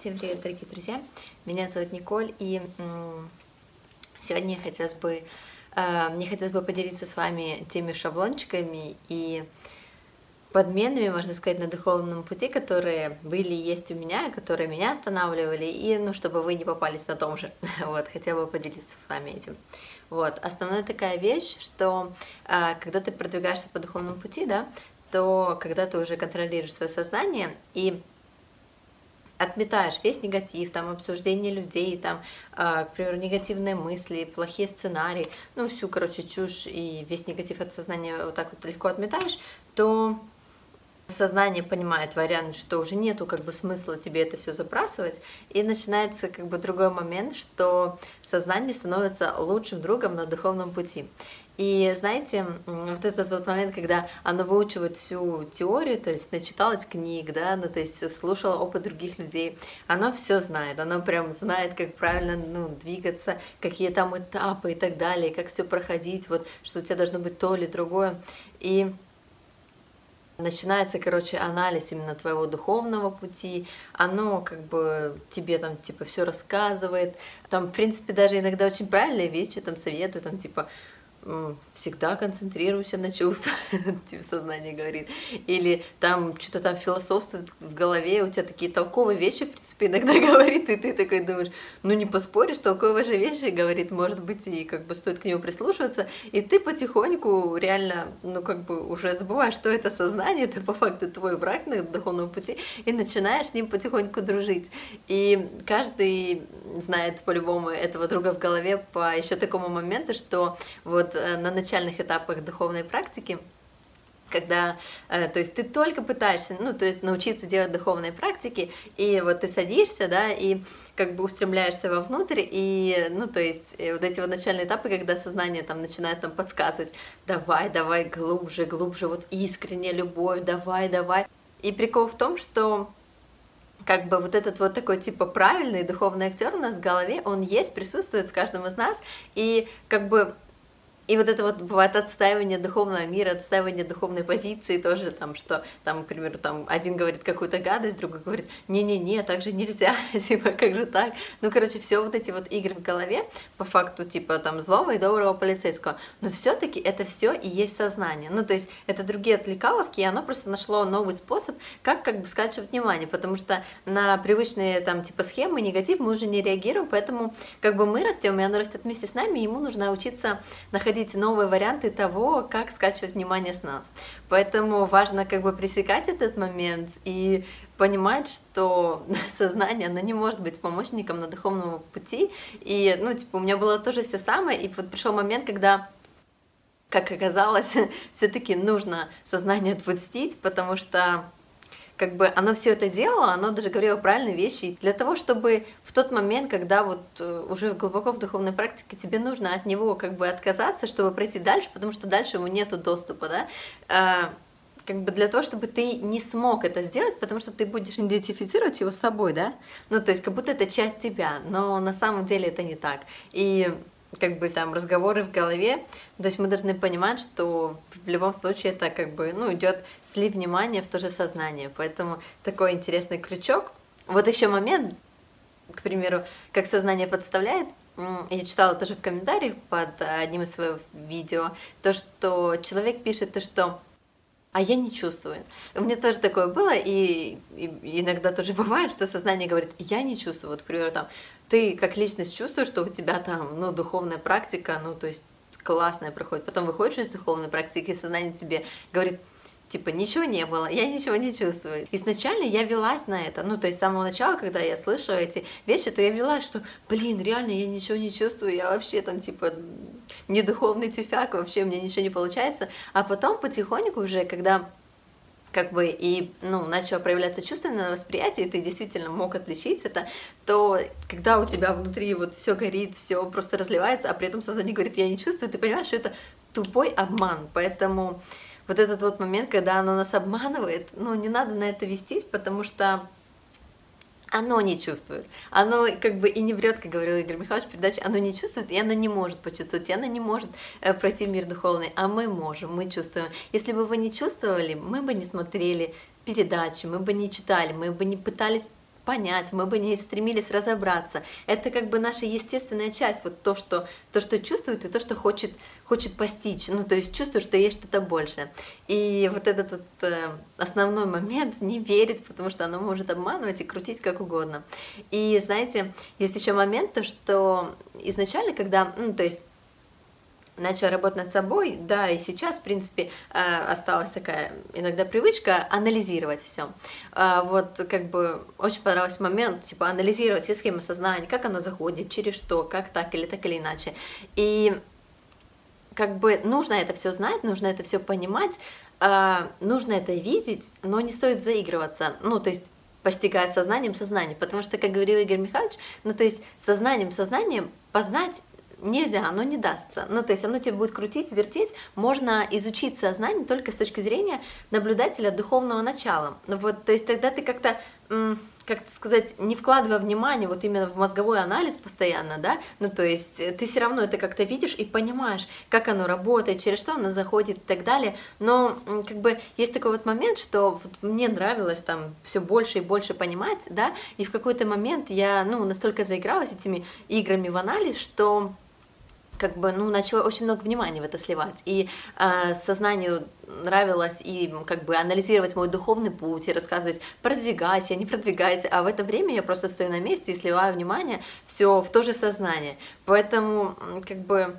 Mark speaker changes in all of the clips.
Speaker 1: Всем привет, дорогие друзья! Меня зовут Николь, и сегодня хотелось бы, э, мне хотелось бы поделиться с вами теми шаблончиками и подменами, можно сказать, на духовном пути, которые были и есть у меня, которые меня останавливали, и, ну, чтобы вы не попались на том же, вот, хотела бы поделиться с вами этим. Вот, основная такая вещь, что э, когда ты продвигаешься по духовному пути, да, то когда ты уже контролируешь свое сознание и отметаешь весь негатив, там, обсуждение людей, там, э, к примеру, негативные мысли, плохие сценарии, ну, всю, короче, чушь и весь негатив от сознания вот так вот легко отметаешь, то сознание понимает вариант, что уже нету как бы смысла тебе это все забрасывать, и начинается как бы другой момент, что сознание становится лучшим другом на духовном пути. И знаете, вот этот вот момент, когда оно выучивает всю теорию, то есть начиталось книг, да, ну то есть слушала опыт других людей, оно все знает, оно прям знает, как правильно ну, двигаться, какие там этапы и так далее, как все проходить, вот что у тебя должно быть то или другое. И начинается, короче, анализ именно твоего духовного пути, оно как бы тебе там типа все рассказывает, там, в принципе, даже иногда очень правильные вещи там советуют, там типа всегда концентрируйся на чувствах, типа сознание говорит. Или там что-то там философствует в голове, у тебя такие толковые вещи, в принципе, иногда говорит, и ты такой думаешь, ну не поспоришь, толковые же вещи говорит, может быть, и как бы стоит к нему прислушиваться, и ты потихоньку реально, ну как бы уже забываешь, что это сознание, это по факту твой враг на духовном пути, и начинаешь с ним потихоньку дружить. И каждый знает по-любому этого друга в голове по еще такому моменту, что вот вот э, на начальных этапах духовной практики, когда, э, то есть ты только пытаешься, ну, то есть научиться делать духовные практики, и вот ты садишься, да, и как бы устремляешься вовнутрь, и, ну, то есть э, вот эти вот начальные этапы, когда сознание там начинает там подсказывать, давай, давай, глубже, глубже, вот искренняя любовь, давай, давай. И прикол в том, что как бы вот этот вот такой типа правильный духовный актер у нас в голове, он есть, присутствует в каждом из нас, и как бы и вот это вот бывает отстаивание духовного мира, отстаивание духовной позиции тоже, там, что, там, к примеру, там, один говорит какую-то гадость, другой говорит, не-не-не, так же нельзя, типа, как же так? Ну, короче, все вот эти вот игры в голове, по факту, типа, там, злого и доброго полицейского, но все-таки это все и есть сознание, ну, то есть, это другие отвлекаловки, и оно просто нашло новый способ, как, как бы, скачивать внимание, потому что на привычные, там, типа, схемы, негатив мы уже не реагируем, поэтому, как бы, мы растем, и оно растет вместе с нами, и ему нужно учиться находить находить новые варианты того, как скачивать внимание с нас. Поэтому важно как бы пресекать этот момент и понимать, что сознание, оно не может быть помощником на духовном пути. И, ну, типа, у меня было тоже все самое, и вот пришел момент, когда как оказалось, все-таки нужно сознание отпустить, потому что как бы оно все это делало, оно даже говорило правильные вещи. для того, чтобы в тот момент, когда вот э, уже глубоко в духовной практике тебе нужно от него как бы отказаться, чтобы пройти дальше, потому что дальше ему нету доступа, да, а, как бы для того, чтобы ты не смог это сделать, потому что ты будешь идентифицировать его с собой, да, ну, то есть как будто это часть тебя, но на самом деле это не так. И как бы там разговоры в голове. То есть мы должны понимать, что в любом случае это как бы, ну, идет слив внимания в то же сознание. Поэтому такой интересный крючок. Вот еще момент, к примеру, как сознание подставляет, я читала тоже в комментариях под одним из своих видео, то, что человек пишет то, что а я не чувствую. У меня тоже такое было, и, и иногда тоже бывает, что сознание говорит, я не чувствую. Вот, к примеру, там, ты как личность чувствуешь, что у тебя там, ну, духовная практика, ну, то есть классная проходит. Потом выходишь из духовной практики, и сознание тебе говорит, типа, ничего не было, я ничего не чувствую. Изначально я велась на это, ну, то есть с самого начала, когда я слышу эти вещи, то я велась, что, блин, реально, я ничего не чувствую, я вообще там, типа, не духовный тюфяк, вообще меня ничего не получается. А потом потихоньку уже, когда как бы и ну, начало проявляться чувственное восприятие, и ты действительно мог отличить это, то когда у тебя внутри вот все горит, все просто разливается, а при этом сознание говорит, я не чувствую, ты понимаешь, что это тупой обман. Поэтому вот этот вот момент, когда оно нас обманывает, ну, не надо на это вестись, потому что оно не чувствует. Оно как бы и не врет, как говорил Игорь Михайлович в передаче, оно не чувствует, и оно не может почувствовать, и оно не может э, пройти в мир духовный, а мы можем, мы чувствуем. Если бы вы не чувствовали, мы бы не смотрели передачи, мы бы не читали, мы бы не пытались понять, мы бы не стремились разобраться. Это как бы наша естественная часть, вот то, что, то, что чувствует и то, что хочет, хочет постичь. Ну, то есть чувствует, что есть что-то большее. И вот этот вот э, основной момент не верить, потому что оно может обманывать и крутить как угодно. И знаете, есть еще момент, то, что изначально, когда, ну, то есть начала работать над собой, да, и сейчас, в принципе, э, осталась такая иногда привычка анализировать все. А, вот, как бы, очень понравился момент, типа, анализировать все схемы сознания, как оно заходит, через что, как так или так или иначе. И как бы нужно это все знать, нужно это все понимать, а, нужно это видеть, но не стоит заигрываться. Ну, то есть постигая сознанием сознание, потому что, как говорил Игорь Михайлович, ну, то есть сознанием сознанием познать нельзя, оно не дастся. Ну, то есть оно тебя будет крутить, вертеть. Можно изучить сознание только с точки зрения наблюдателя духовного начала. Ну, вот, то есть тогда ты как-то как сказать, не вкладывая внимание вот именно в мозговой анализ постоянно, да, ну то есть ты все равно это как-то видишь и понимаешь, как оно работает, через что оно заходит и так далее, но как бы есть такой вот момент, что вот мне нравилось там все больше и больше понимать, да, и в какой-то момент я, ну, настолько заигралась этими играми в анализ, что как бы, ну, начала очень много внимания в это сливать. И э, сознанию нравилось и как бы анализировать мой духовный путь и рассказывать, продвигайся, не продвигайся, а в это время я просто стою на месте и сливаю внимание все в то же сознание. Поэтому, как бы,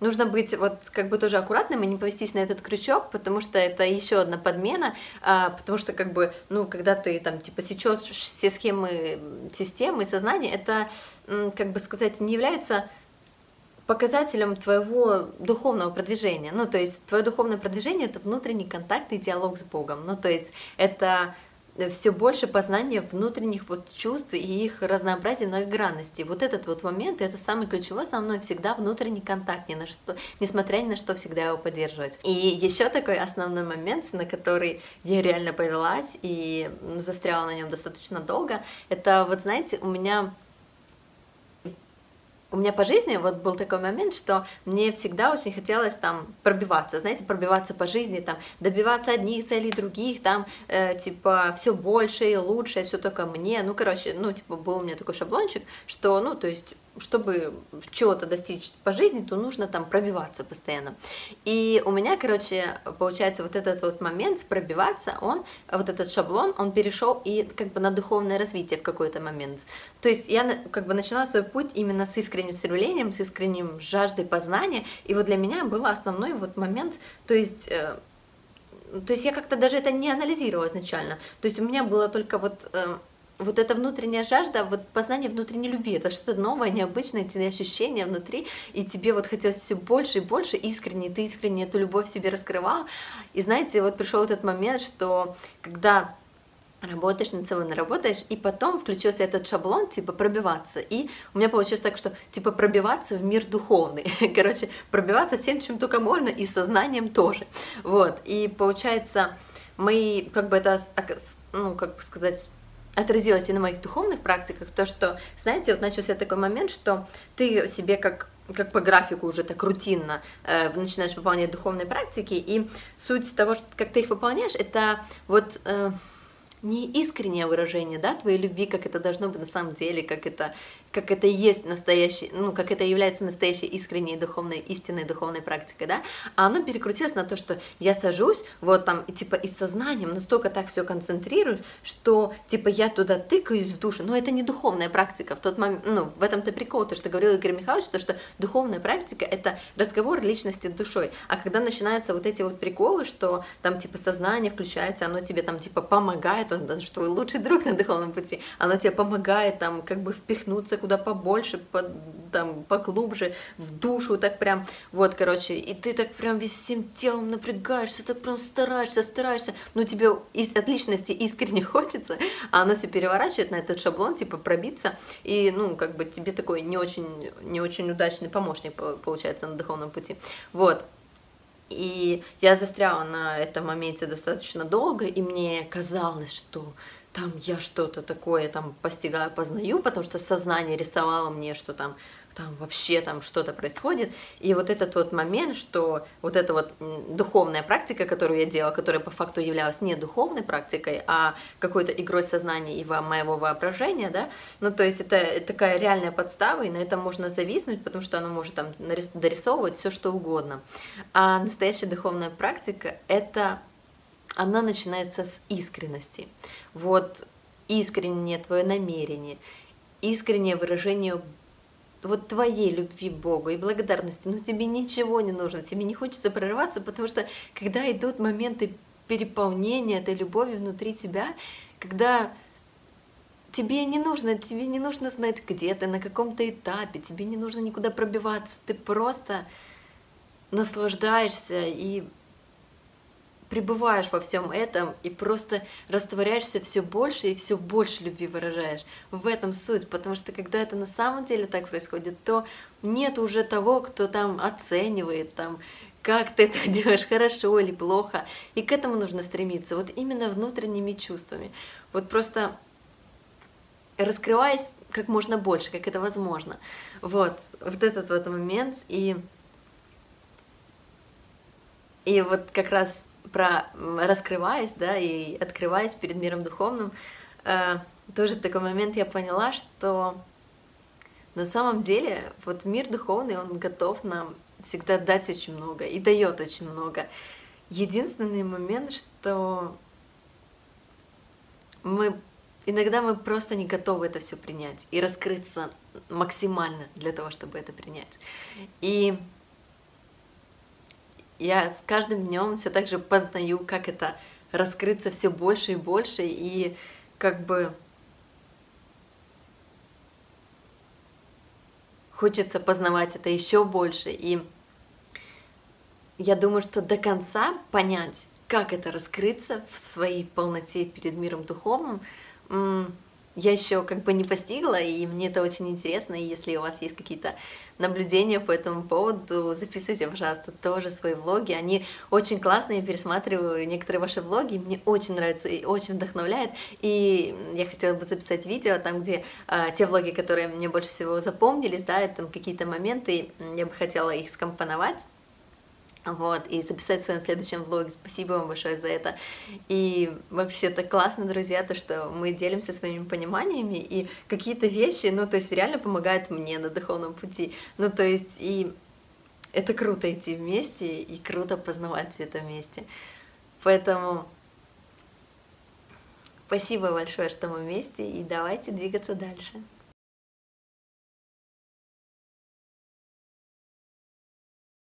Speaker 1: нужно быть вот как бы тоже аккуратным и не повестись на этот крючок, потому что это еще одна подмена, а, потому что как бы, ну, когда ты там типа сечешь все схемы системы сознания, это, как бы сказать, не является показателем твоего духовного продвижения. Ну, то есть твое духовное продвижение это внутренний контакт и диалог с Богом. Ну, то есть это все больше познания внутренних вот чувств и их разнообразия, многогранности. Вот этот вот момент, это самый ключевой, основной, всегда внутренний контакт, ни на что, несмотря ни на что, всегда его поддерживать. И еще такой основной момент, на который я реально повелась и ну, застряла на нем достаточно долго, это вот, знаете, у меня у меня по жизни вот был такой момент, что мне всегда очень хотелось там пробиваться, знаете, пробиваться по жизни, там, добиваться одних целей, других, там, э, типа, все больше и лучше, все только мне, ну, короче, ну, типа, был у меня такой шаблончик, что, ну, то есть, чтобы чего-то достичь по жизни, то нужно там пробиваться постоянно. И у меня, короче, получается, вот этот вот момент пробиваться, он, вот этот шаблон, он перешел и как бы на духовное развитие в какой-то момент. То есть я как бы начала свой путь именно с искренним стремлением, с искренним жаждой познания, и вот для меня был основной вот момент, то есть э, то есть я как-то даже это не анализировала изначально. То есть у меня было только вот э, вот эта внутренняя жажда, вот познание внутренней любви, это что-то новое, необычное, эти ощущения внутри, и тебе вот хотелось все больше и больше искренне, ты искренне эту любовь себе раскрывал. И знаете, вот пришел этот момент, что когда работаешь над собой, наработаешь, и потом включился этот шаблон, типа, пробиваться. И у меня получилось так, что, типа, пробиваться в мир духовный. Короче, пробиваться всем, чем только можно, и сознанием тоже. Вот, и получается, мои, как бы это, ну, как сказать, отразилось и на моих духовных практиках, то, что, знаете, вот начался такой момент, что ты себе как как по графику уже так рутинно э, начинаешь выполнять духовные практики, и суть того, что, как ты их выполняешь, это вот... Э, не искреннее выражение, да, твоей любви, как это должно быть на самом деле, как это, как это есть настоящий, ну, как это является настоящей искренней духовной, истинной духовной практикой, да, а оно перекрутилось на то, что я сажусь, вот там, и типа и сознанием настолько так все концентрируюсь, что типа я туда тыкаюсь в душу, но это не духовная практика, в тот момент, ну, в этом-то прикол, то, что говорил Игорь Михайлович, то, что духовная практика — это разговор личности с душой, а когда начинаются вот эти вот приколы, что там типа сознание включается, оно тебе там типа помогает, он даже твой лучший друг на духовном пути, оно тебе помогает там как бы впихнуться куда побольше, по, там поглубже, в душу, так прям, вот, короче, и ты так прям весь всем телом напрягаешься, так прям стараешься, стараешься, ну тебе из, от личности искренне хочется, а оно все переворачивает на этот шаблон, типа пробиться, и, ну, как бы тебе такой не очень, не очень удачный помощник получается на духовном пути, вот, и я застряла на этом моменте достаточно долго, и мне казалось, что там я что-то такое там постигаю, познаю, потому что сознание рисовало мне, что там там вообще там что-то происходит. И вот этот вот момент, что вот эта вот духовная практика, которую я делала, которая по факту являлась не духовной практикой, а какой-то игрой сознания и моего воображения, да, ну то есть это такая реальная подстава, и на этом можно зависнуть, потому что оно может там дорисовывать все что угодно. А настоящая духовная практика — это она начинается с искренности. Вот искреннее твое намерение, искреннее выражение вот твоей любви Богу и благодарности, ну тебе ничего не нужно, тебе не хочется прорываться, потому что когда идут моменты переполнения этой любови внутри тебя, когда тебе не нужно, тебе не нужно знать, где ты, на каком-то этапе, тебе не нужно никуда пробиваться, ты просто наслаждаешься и пребываешь во всем этом и просто растворяешься все больше и все больше любви выражаешь. В этом суть, потому что когда это на самом деле так происходит, то нет уже того, кто там оценивает, там, как ты это делаешь, хорошо или плохо. И к этому нужно стремиться, вот именно внутренними чувствами. Вот просто раскрываясь как можно больше, как это возможно. Вот, вот этот вот момент. И, и вот как раз про раскрываясь, да, и открываясь перед миром духовным, э, тоже такой момент я поняла, что на самом деле вот мир духовный, он готов нам всегда дать очень много и дает очень много. Единственный момент, что мы иногда мы просто не готовы это все принять и раскрыться максимально для того, чтобы это принять. И я с каждым днем все так же познаю, как это раскрыться все больше и больше, и как бы хочется познавать это еще больше. И я думаю, что до конца понять, как это раскрыться в своей полноте перед миром духовным, я еще как бы не постигла, и мне это очень интересно, и если у вас есть какие-то наблюдения по этому поводу, записывайте, пожалуйста, тоже свои влоги, они очень классные, я пересматриваю некоторые ваши влоги, мне очень нравится и очень вдохновляет, и я хотела бы записать видео там, где э, те влоги, которые мне больше всего запомнились, да, там какие-то моменты, я бы хотела их скомпоновать, вот, и записать в своем следующем влоге. Спасибо вам большое за это. И вообще это классно, друзья, то, что мы делимся своими пониманиями, и какие-то вещи, ну, то есть реально помогают мне на духовном пути. Ну, то есть и это круто идти вместе, и круто познавать все это вместе. Поэтому спасибо большое, что мы вместе, и давайте двигаться дальше.